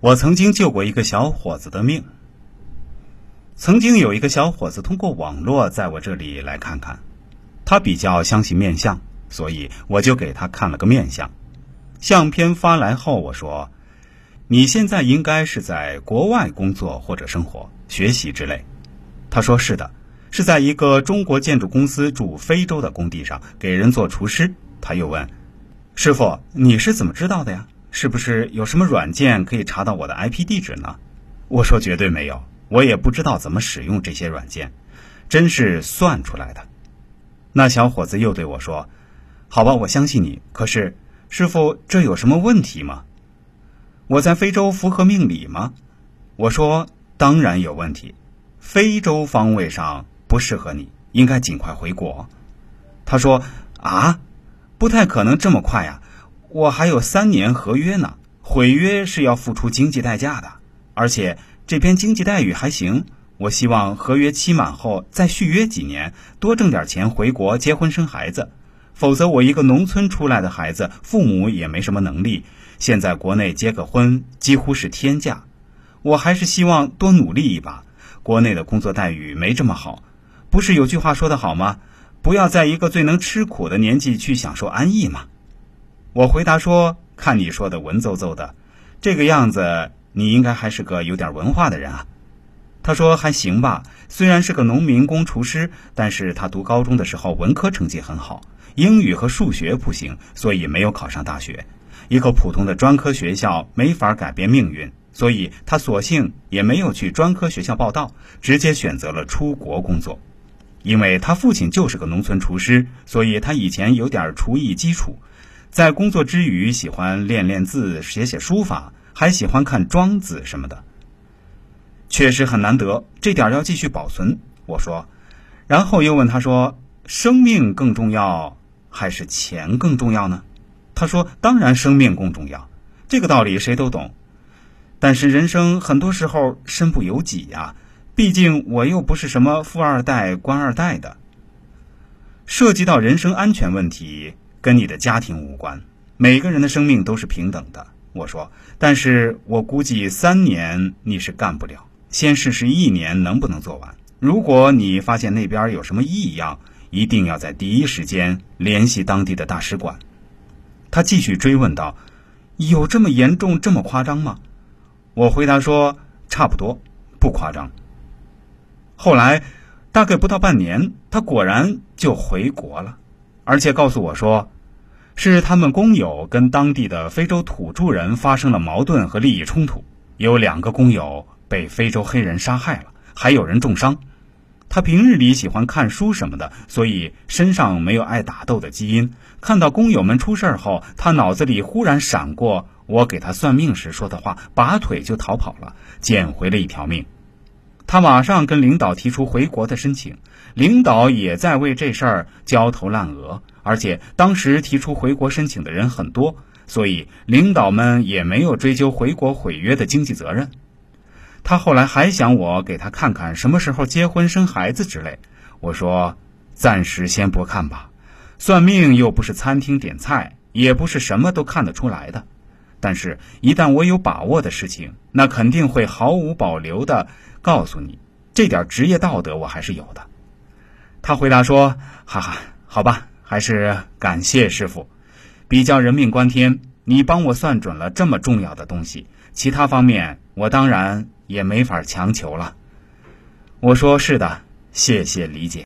我曾经救过一个小伙子的命。曾经有一个小伙子通过网络在我这里来看看，他比较相信面相，所以我就给他看了个面相。相片发来后，我说：“你现在应该是在国外工作或者生活、学习之类。”他说：“是的，是在一个中国建筑公司驻非洲的工地上给人做厨师。”他又问：“师傅，你是怎么知道的呀？是不是有什么软件可以查到我的 IP 地址呢？”我说：“绝对没有。”我也不知道怎么使用这些软件，真是算出来的。那小伙子又对我说：“好吧，我相信你。可是，师傅，这有什么问题吗？我在非洲符合命理吗？”我说：“当然有问题，非洲方位上不适合你，应该尽快回国。”他说：“啊，不太可能这么快呀，我还有三年合约呢，毁约是要付出经济代价的，而且……”这边经济待遇还行，我希望合约期满后再续约几年，多挣点钱回国结婚生孩子。否则我一个农村出来的孩子，父母也没什么能力，现在国内结个婚几乎是天价。我还是希望多努力一把。国内的工作待遇没这么好，不是有句话说得好吗？不要在一个最能吃苦的年纪去享受安逸嘛。我回答说：“看你说的文绉绉的，这个样子。”你应该还是个有点文化的人啊，他说还行吧，虽然是个农民工厨师，但是他读高中的时候文科成绩很好，英语和数学不行，所以没有考上大学。一个普通的专科学校没法改变命运，所以他索性也没有去专科学校报到，直接选择了出国工作。因为他父亲就是个农村厨师，所以他以前有点厨艺基础，在工作之余喜欢练练字、写写书法。还喜欢看《庄子》什么的，确实很难得，这点要继续保存。我说，然后又问他说：“生命更重要还是钱更重要呢？”他说：“当然，生命更重要。这个道理谁都懂。但是人生很多时候身不由己呀，毕竟我又不是什么富二代、官二代的。涉及到人身安全问题，跟你的家庭无关。每个人的生命都是平等的。”我说，但是我估计三年你是干不了，先试试一年能不能做完。如果你发现那边有什么异样，一定要在第一时间联系当地的大使馆。他继续追问道：“有这么严重、这么夸张吗？”我回答说：“差不多，不夸张。”后来大概不到半年，他果然就回国了，而且告诉我说。是他们工友跟当地的非洲土著人发生了矛盾和利益冲突，有两个工友被非洲黑人杀害了，还有人重伤。他平日里喜欢看书什么的，所以身上没有爱打斗的基因。看到工友们出事后，他脑子里忽然闪过我给他算命时说的话，拔腿就逃跑了，捡回了一条命。他马上跟领导提出回国的申请，领导也在为这事儿焦头烂额。而且当时提出回国申请的人很多，所以领导们也没有追究回国毁约的经济责任。他后来还想我给他看看什么时候结婚生孩子之类，我说暂时先不看吧，算命又不是餐厅点菜，也不是什么都看得出来的。但是，一旦我有把握的事情，那肯定会毫无保留的告诉你，这点职业道德我还是有的。他回答说：“哈哈，好吧。”还是感谢师傅，比较人命关天，你帮我算准了这么重要的东西，其他方面我当然也没法强求了。我说是的，谢谢理解。